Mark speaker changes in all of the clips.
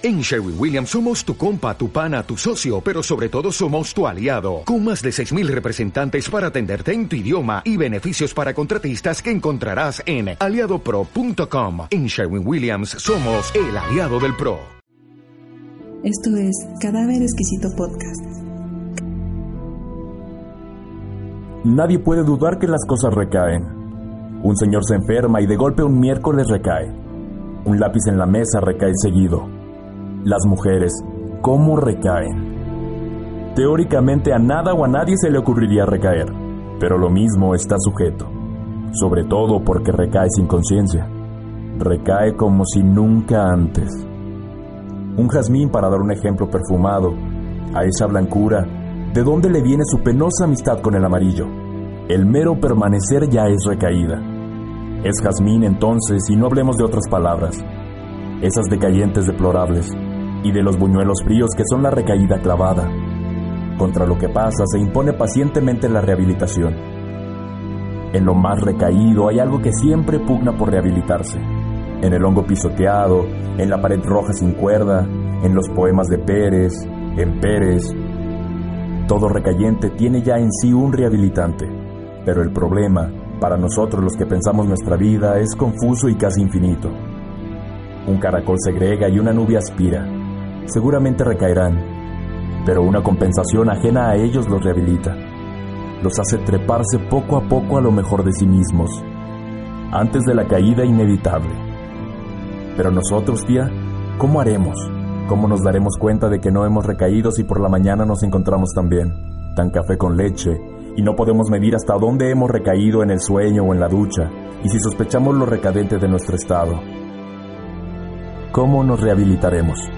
Speaker 1: En Sherwin Williams somos tu compa, tu pana, tu socio, pero sobre todo somos tu aliado, con más de 6.000 representantes para atenderte en tu idioma y beneficios para contratistas que encontrarás en aliadopro.com. En Sherwin Williams somos el aliado del PRO.
Speaker 2: Esto es Cadáver Exquisito Podcast.
Speaker 3: Nadie puede dudar que las cosas recaen. Un señor se enferma y de golpe un miércoles recae. Un lápiz en la mesa recae seguido las mujeres, ¿cómo recaen? Teóricamente a nada o a nadie se le ocurriría recaer, pero lo mismo está sujeto, sobre todo porque recae sin conciencia. Recae como si nunca antes. Un jazmín, para dar un ejemplo perfumado, a esa blancura, ¿de dónde le viene su penosa amistad con el amarillo? El mero permanecer ya es recaída. Es jazmín entonces, y no hablemos de otras palabras, esas decayentes deplorables, y de los buñuelos fríos que son la recaída clavada. Contra lo que pasa se impone pacientemente la rehabilitación. En lo más recaído hay algo que siempre pugna por rehabilitarse. En el hongo pisoteado, en la pared roja sin cuerda, en los poemas de Pérez, en Pérez. Todo recayente tiene ya en sí un rehabilitante, pero el problema, para nosotros los que pensamos nuestra vida, es confuso y casi infinito. Un caracol segrega y una nube aspira, seguramente recaerán, pero una compensación ajena a ellos los rehabilita. Los hace treparse poco a poco a lo mejor de sí mismos, antes de la caída inevitable. Pero nosotros, tía, ¿cómo haremos? ¿Cómo nos daremos cuenta de que no hemos recaído si por la mañana nos encontramos tan bien, tan café con leche, y no podemos medir hasta dónde hemos recaído en el sueño o en la ducha, y si sospechamos lo recadente de nuestro estado? ¿Cómo nos rehabilitaremos?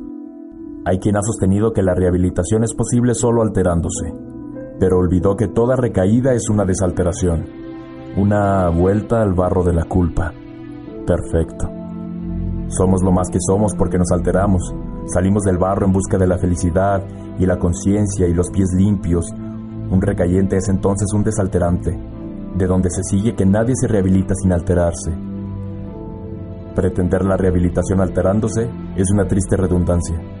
Speaker 3: Hay quien ha sostenido que la rehabilitación es posible solo alterándose, pero olvidó que toda recaída es una desalteración, una vuelta al barro de la culpa. Perfecto. Somos lo más que somos porque nos alteramos, salimos del barro en busca de la felicidad y la conciencia y los pies limpios. Un recayente es entonces un desalterante, de donde se sigue que nadie se rehabilita sin alterarse. Pretender la rehabilitación alterándose es una triste redundancia.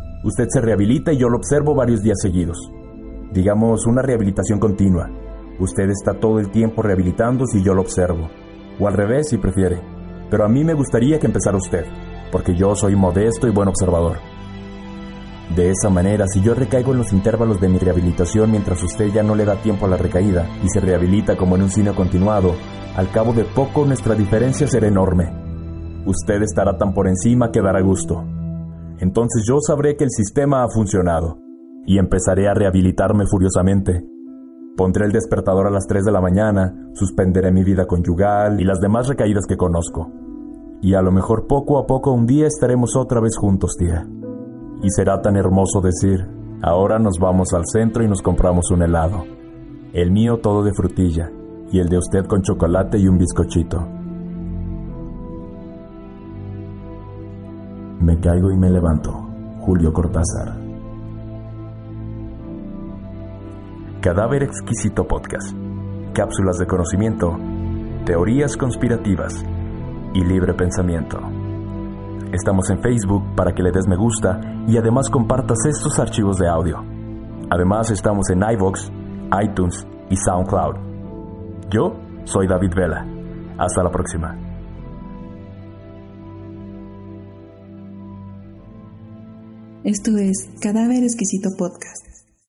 Speaker 3: Usted se rehabilita y yo lo observo varios días seguidos. Digamos, una rehabilitación continua. Usted está todo el tiempo rehabilitándose y yo lo observo. O al revés, si prefiere. Pero a mí me gustaría que empezara usted, porque yo soy modesto y buen observador. De esa manera, si yo recaigo en los intervalos de mi rehabilitación mientras usted ya no le da tiempo a la recaída y se rehabilita como en un cine continuado, al cabo de poco nuestra diferencia será enorme. Usted estará tan por encima que dará gusto entonces yo sabré que el sistema ha funcionado y empezaré a rehabilitarme furiosamente. Pondré el despertador a las 3 de la mañana, suspenderé mi vida conyugal y las demás recaídas que conozco. Y a lo mejor poco a poco un día estaremos otra vez juntos, tía. Y será tan hermoso decir, ahora nos vamos al centro y nos compramos un helado. El mío todo de frutilla y el de usted con chocolate y un bizcochito. Me caigo y me levanto. Julio Cortázar. Cadáver Exquisito Podcast. Cápsulas de conocimiento, teorías conspirativas y libre pensamiento. Estamos en Facebook para que le des me gusta y además compartas estos archivos de audio. Además estamos en iVoox, iTunes y SoundCloud. Yo soy David Vela. Hasta la próxima.
Speaker 2: Esto es Cadáver Exquisito Podcast.